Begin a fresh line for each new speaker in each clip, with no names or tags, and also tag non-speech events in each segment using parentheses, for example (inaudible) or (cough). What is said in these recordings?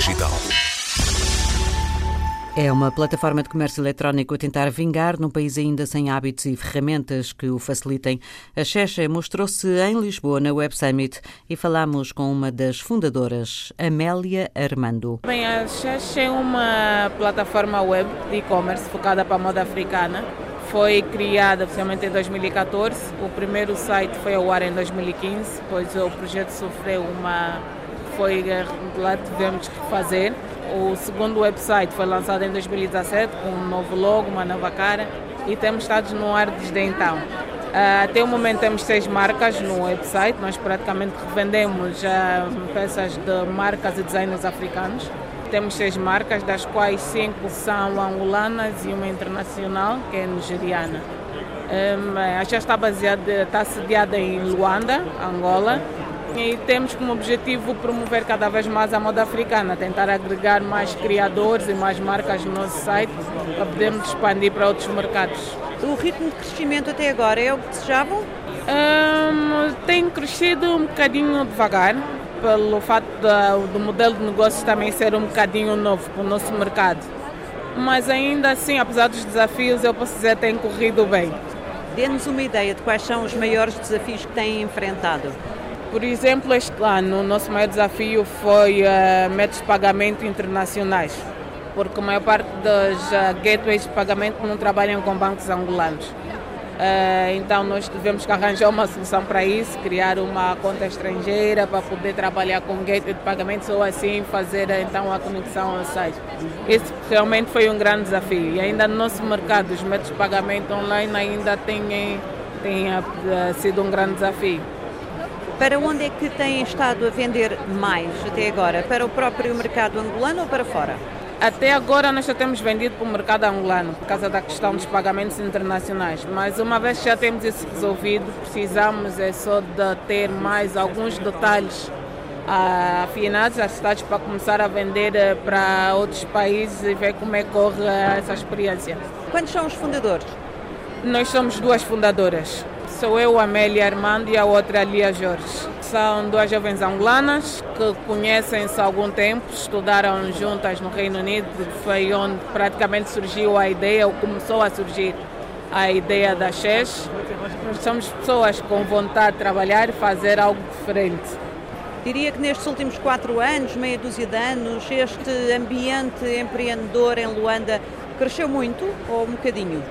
Digital.
É uma plataforma de comércio eletrónico a tentar vingar num país ainda sem hábitos e ferramentas que o facilitem. A Checha mostrou-se em Lisboa na Web Summit e falamos com uma das fundadoras, Amélia Armando.
Bem, a Checha é uma plataforma web de e-commerce focada para a moda africana. Foi criada oficialmente em 2014. O primeiro site foi ao ar em 2015, pois o projeto sofreu uma foi lá tivemos que fazer o segundo website foi lançado em 2017 com um novo logo, uma nova cara e temos estado no ar desde então. Uh, até o momento temos seis marcas no website, nós praticamente vendemos uh, peças de marcas e designers africanos. Temos seis marcas, das quais cinco são angolanas e uma internacional, que é nigeriana. Um, a já está baseada, está sediada em Luanda, Angola, e temos como objetivo promover cada vez mais a moda africana, tentar agregar mais criadores e mais marcas no nosso site para podermos expandir para outros mercados.
O ritmo de crescimento até agora é o que desejavam?
Um, tem crescido um bocadinho devagar, pelo fato do modelo de negócio também ser um bocadinho novo para o nosso mercado. Mas ainda assim, apesar dos desafios, eu posso dizer que tem corrido bem.
Dê-nos uma ideia de quais são os maiores desafios que têm enfrentado.
Por exemplo, este ano o nosso maior desafio foi uh, métodos de pagamento internacionais, porque a maior parte das uh, gateways de pagamento não trabalham com bancos angolanos. Uh, então nós tivemos que arranjar uma solução para isso, criar uma conta estrangeira para poder trabalhar com gateway de pagamento ou assim fazer então a conexão ao site. Esse realmente foi um grande desafio e ainda no nosso mercado os métodos de pagamento online ainda têm, têm sido um grande desafio.
Para onde é que têm estado a vender mais até agora? Para o próprio mercado angolano ou para fora?
Até agora nós já temos vendido para o mercado angolano por causa da questão dos pagamentos internacionais, mas uma vez que já temos isso resolvido, precisamos é só de ter mais alguns detalhes ah, afinados, cidades para começar a vender eh, para outros países e ver como é que corre eh, essa experiência.
Quantos são os fundadores?
Nós somos duas fundadoras. Sou eu, Amélia Armando, e a outra, Lia Jorge. São duas jovens angolanas que conhecem-se há algum tempo, estudaram juntas no Reino Unido, foi onde praticamente surgiu a ideia, ou começou a surgir a ideia da Xex. Somos pessoas com vontade de trabalhar e fazer algo diferente.
Diria que nestes últimos quatro anos, meia dúzia de anos, este ambiente empreendedor em Luanda cresceu muito ou um bocadinho?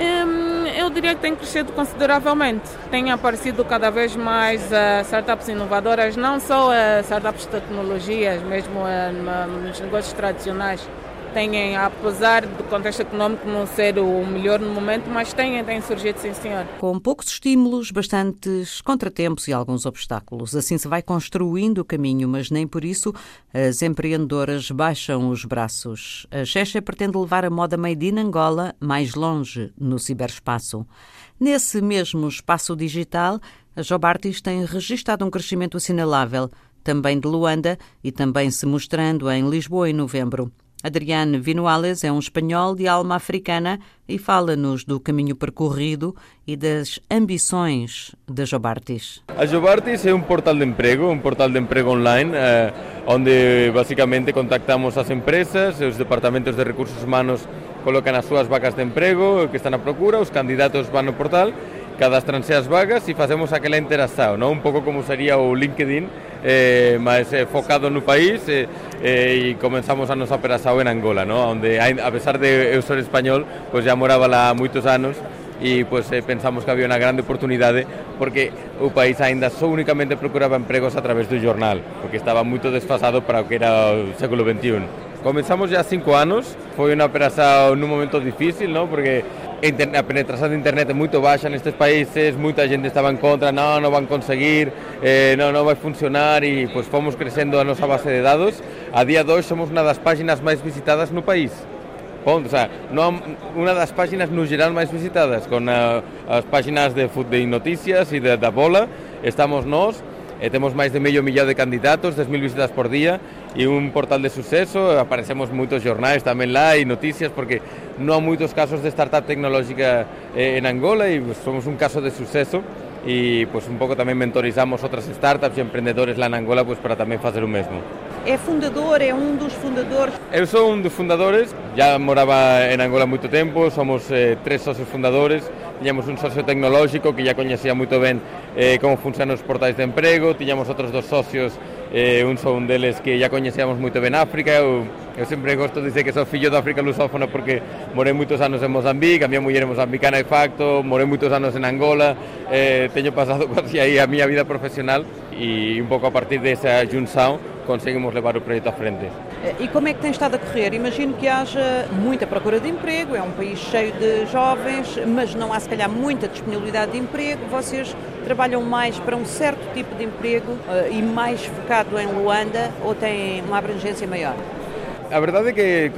Hum, eu diria que tem crescido consideravelmente. Tem aparecido cada vez mais uh, startups inovadoras, não só uh, startups de tecnologias, mesmo uh, nos negócios tradicionais têm, apesar do contexto económico não ser o melhor no momento, mas têm, têm surgido, sim senhor.
Com poucos estímulos, bastantes contratempos e alguns obstáculos. Assim se vai construindo o caminho, mas nem por isso as empreendedoras baixam os braços. A Checha pretende levar a moda made in Angola mais longe no ciberespaço. Nesse mesmo espaço digital, a Jobartis tem registrado um crescimento assinalável, também de Luanda e também se mostrando em Lisboa em novembro. Adriane Vinoales é um espanhol de alma africana e fala-nos do caminho percorrido e das ambições da Jobartis.
A Jobartis é um portal de emprego, um portal de emprego online, eh, onde basicamente contactamos as empresas, os departamentos de recursos humanos colocam as suas vacas de emprego que estão à procura, os candidatos vão no portal cadastranse as vagas e facemos aquela interação, non? un pouco como sería o LinkedIn, eh, máis eh, focado no país eh, eh, e comenzamos a nosa operação en Angola, ¿no? onde a pesar de eu ser español, pues já moraba lá moitos anos e pues, eh, pensamos que había unha grande oportunidade porque o país aínda só únicamente procuraba empregos a través do jornal, porque estaba moito desfasado para o que era o século XXI. Comenzamos já cinco anos, foi unha operación nun momento difícil, ¿no? porque a penetración de internet é moito baixa nestes países, moita xente estaba en contra, non, non van conseguir, eh, non, non vai funcionar e pois, fomos crecendo a nosa base de dados. A día de hoxe somos unha das páxinas máis visitadas no país. Ponto, o sea, non, unha das páxinas no geral máis visitadas, con a, as páxinas de, de noticias e de, da bola, estamos nós, e eh, temos máis de medio millón de candidatos, 10.000 visitas por día, e un portal de suceso, aparecemos moitos jornais tamén lá e noticias porque non há moitos casos de startup tecnológica eh, en Angola e pues, somos un caso de suceso. E pues, un pouco tamén mentorizamos outras startups e emprendedores lá en Angola pues, para tamén facer o mesmo.
É fundador, é um dos fundadores?
Eu sou um dos fundadores, já morava em Angola há muito tempo, somos eh, três sócios fundadores, tínhamos um sócio tecnológico que já conhecia muito bem eh, como funcionam os portais de emprego, tínhamos outros dois sócios, eh, um só um deles que já conhecíamos muito bem África, eu, eu sempre gosto de dizer que sou filho da África lusófona porque morei muitos anos em Moçambique, a minha mulher é moçambicana de facto, morei muitos anos em Angola, eh, tenho passado quase (laughs) aí a minha vida profissional e um pouco a partir dessa junção conseguimos levar o projeto à frente.
E como é que tem estado a correr? Imagino que haja muita procura de emprego, é um país cheio de jovens, mas não há se calhar muita disponibilidade de emprego. Vocês trabalham mais para um certo tipo de emprego uh, e mais focado em Luanda ou têm uma abrangência maior?
A verdade é que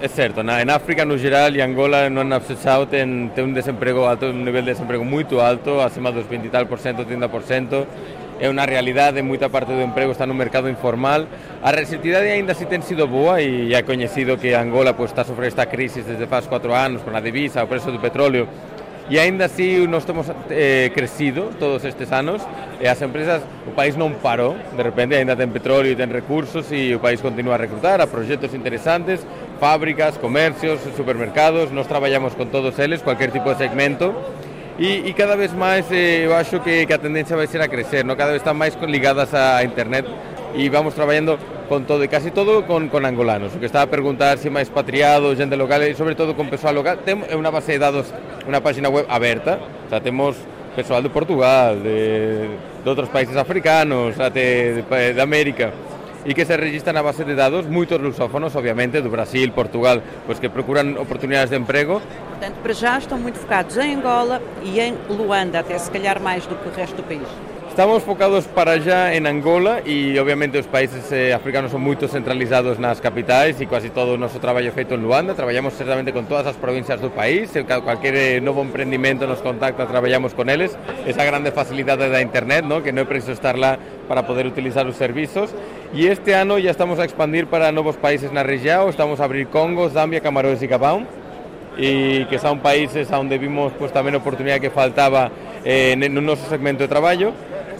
é certo, na, em África no geral e Angola no Napsesau tem, tem um desemprego alto, um nível de desemprego muito alto, acima dos 20 e tal por cento, 30 por cento. É unha realidade, moita parte do emprego está no mercado informal. A receptividade ainda si ten sido boa e é coñecido que Angola pues, está a sofrer esta crisis desde faz 4 anos con a divisa, o preço do petróleo. E ainda así nós temos eh, crecido todos estes anos e as empresas, o país non parou. De repente ainda ten petróleo e ten recursos e o país continúa a reclutar a proxectos interesantes fábricas, comercios, supermercados. Nós traballamos con todos eles, cualquier tipo de segmento e, e cada vez máis eh, acho que, que a tendencia vai ser a crecer, ¿no? cada vez están máis ligadas a internet e vamos traballando con todo e casi todo con, con angolanos. O que estaba a perguntar se máis patriado, xente local e sobre todo con persoal local. Temos unha base de dados, unha página web aberta, o sea, temos persoal de Portugal, de, de outros países africanos, de América e que se registran na base de dados moitos lusófonos, obviamente, do Brasil, Portugal, pois que procuran oportunidades de emprego.
Portanto, para já estão muito focados em Angola e em Luanda, até se calhar mais do que o resto do país.
Estamos focados para já em Angola e obviamente os países eh, africanos são muito centralizados nas capitais e quase todo o nosso trabalho é feito em Luanda. Trabalhamos certamente com todas as províncias do país, se qualquer eh, novo empreendimento nos contacta, trabalhamos com eles. Essa grande facilidade da internet, ¿no? que não é preciso estar lá para poder utilizar os serviços. E este ano já estamos a expandir para novos países na região, estamos a abrir Congo, Zâmbia, Camarões e Gabão, e que são países onde vimos pues, também a oportunidade que faltava eh, no nosso segmento de trabalho.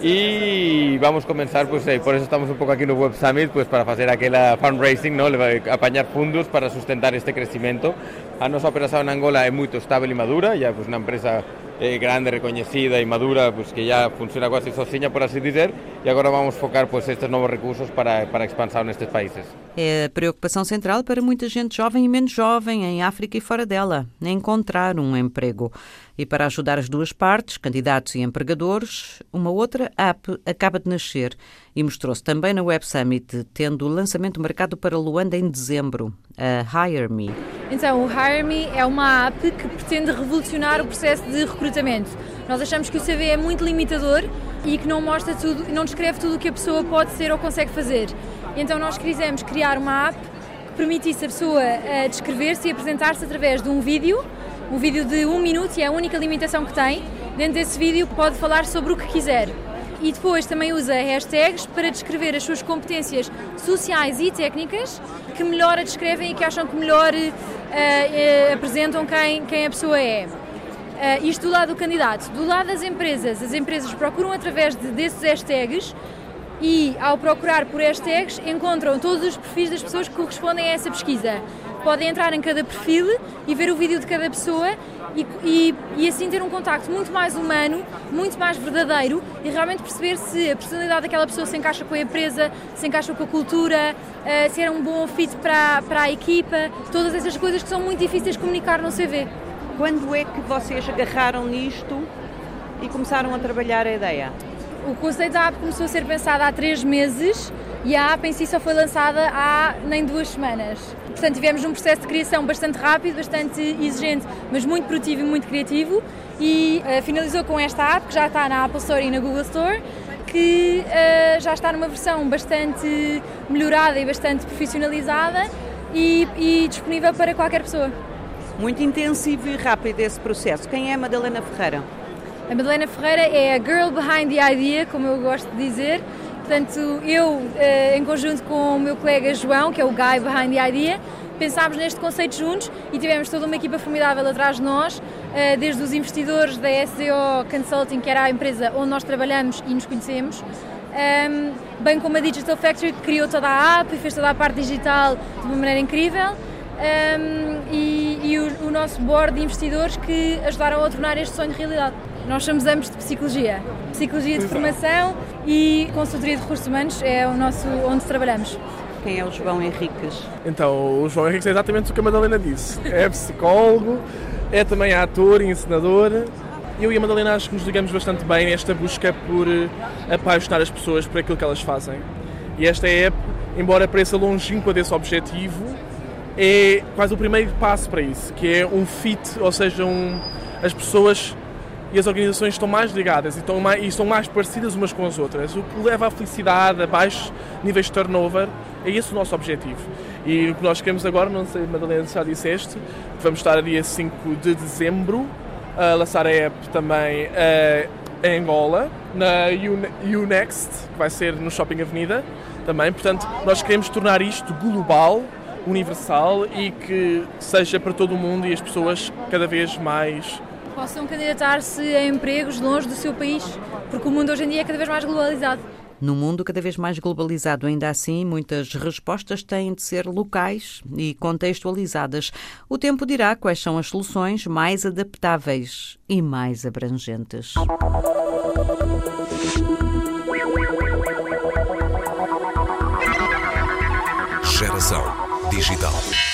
y vamos a comenzar, pues eh, por eso estamos un poco aquí en el Web Summit, pues para hacer aquella fundraising, ¿no? apañar fondos para sustentar este crecimiento. A nosa operación en Angola é moito estable e madura, ya pues unha empresa eh, grande, reconhecida e madura, pues que ya funciona quase sozinha, por así dizer, e agora vamos focar pues estes novos recursos para, para expansão nestes países.
É a preocupação central para muita gente jovem e menos jovem em África e fora dela, encontrar um emprego. E para ajudar as duas partes, candidatos e empregadores, uma outra app acaba de nascer e mostrou-se também na Web Summit, tendo o lançamento marcado para Luanda em dezembro, a Hire Me.
Então, o Hire Me é uma app que pretende revolucionar o processo de recrutamento. Nós achamos que o CV é muito limitador e que não mostra tudo, não descreve tudo o que a pessoa pode ser ou consegue fazer. Então nós quisemos criar uma app que permitisse a pessoa uh, descrever-se e apresentar-se através de um vídeo, um vídeo de um minuto e é a única limitação que tem. Dentro desse vídeo pode falar sobre o que quiser. E depois também usa hashtags para descrever as suas competências sociais e técnicas que melhor a descrevem e que acham que melhor uh, uh, apresentam quem, quem a pessoa é. Uh, isto do lado do candidato. Do lado das empresas, as empresas procuram através de, desses hashtags e, ao procurar por hashtags, encontram todos os perfis das pessoas que correspondem a essa pesquisa. Podem entrar em cada perfil e ver o vídeo de cada pessoa e, e, e, assim ter um contacto muito mais humano, muito mais verdadeiro e realmente perceber se a personalidade daquela pessoa se encaixa com a empresa, se encaixa com a cultura, uh, se era um bom fit para, para a equipa, todas essas coisas que são muito difíceis de comunicar no CV.
Quando é que vocês agarraram nisto e começaram a trabalhar a ideia?
O conceito da app começou a ser pensado há três meses e a app em si só foi lançada há nem duas semanas. Portanto, tivemos um processo de criação bastante rápido, bastante exigente, mas muito produtivo e muito criativo e uh, finalizou com esta app que já está na Apple Store e na Google Store que uh, já está numa versão bastante melhorada e bastante profissionalizada e, e disponível para qualquer pessoa.
Muito intensivo e rápido esse processo. Quem é a Madalena Ferreira?
A Madalena Ferreira é a girl behind the idea, como eu gosto de dizer. Portanto, eu, eh, em conjunto com o meu colega João, que é o guy behind the idea, pensámos neste conceito juntos e tivemos toda uma equipa formidável atrás de nós, eh, desde os investidores da SDO Consulting, que era a empresa onde nós trabalhamos e nos conhecemos, bem como a Digital Factory que criou toda a app e fez toda a parte digital de uma maneira incrível. Um, e, e o, o, nosso board de investidores que ajudaram a tornar este sonho realidade. Nós somos ambos de psicologia, psicologia de formação e consultoria de recursos humanos é o nosso onde trabalhamos.
Quem é o João Henriques?
Então, o João Henriques é exatamente o que a Madalena disse. É psicólogo, é também ator e encenador eu e a Madalena acho que nos ligamos bastante bem nesta busca por eh, apaixonar as pessoas por aquilo que elas fazem. E esta app, embora pareça longínqua desse objetivo, é quase o primeiro passo para isso, que é um fit, ou seja, um, as pessoas e as organizações estão mais ligadas e estão mais, e estão mais parecidas umas com as outras, o que leva à felicidade, a baixos níveis de turnover, é esse o nosso objetivo. E o que nós queremos agora, não sei, Madalena, já disseste, vamos estar a dia 5 de dezembro a lançar a app também em Angola, na Unext, que vai ser no Shopping Avenida também. Portanto, nós queremos tornar isto global, universal e que seja para todo o mundo e as pessoas cada vez mais
possam candidatar-se a empregos longe do seu país, porque o mundo hoje em dia é cada vez mais globalizado.
No mundo cada vez mais globalizado, ainda assim, muitas respostas têm de ser locais e contextualizadas. O tempo dirá quais são as soluções mais adaptáveis e mais abrangentes. Geração Digital.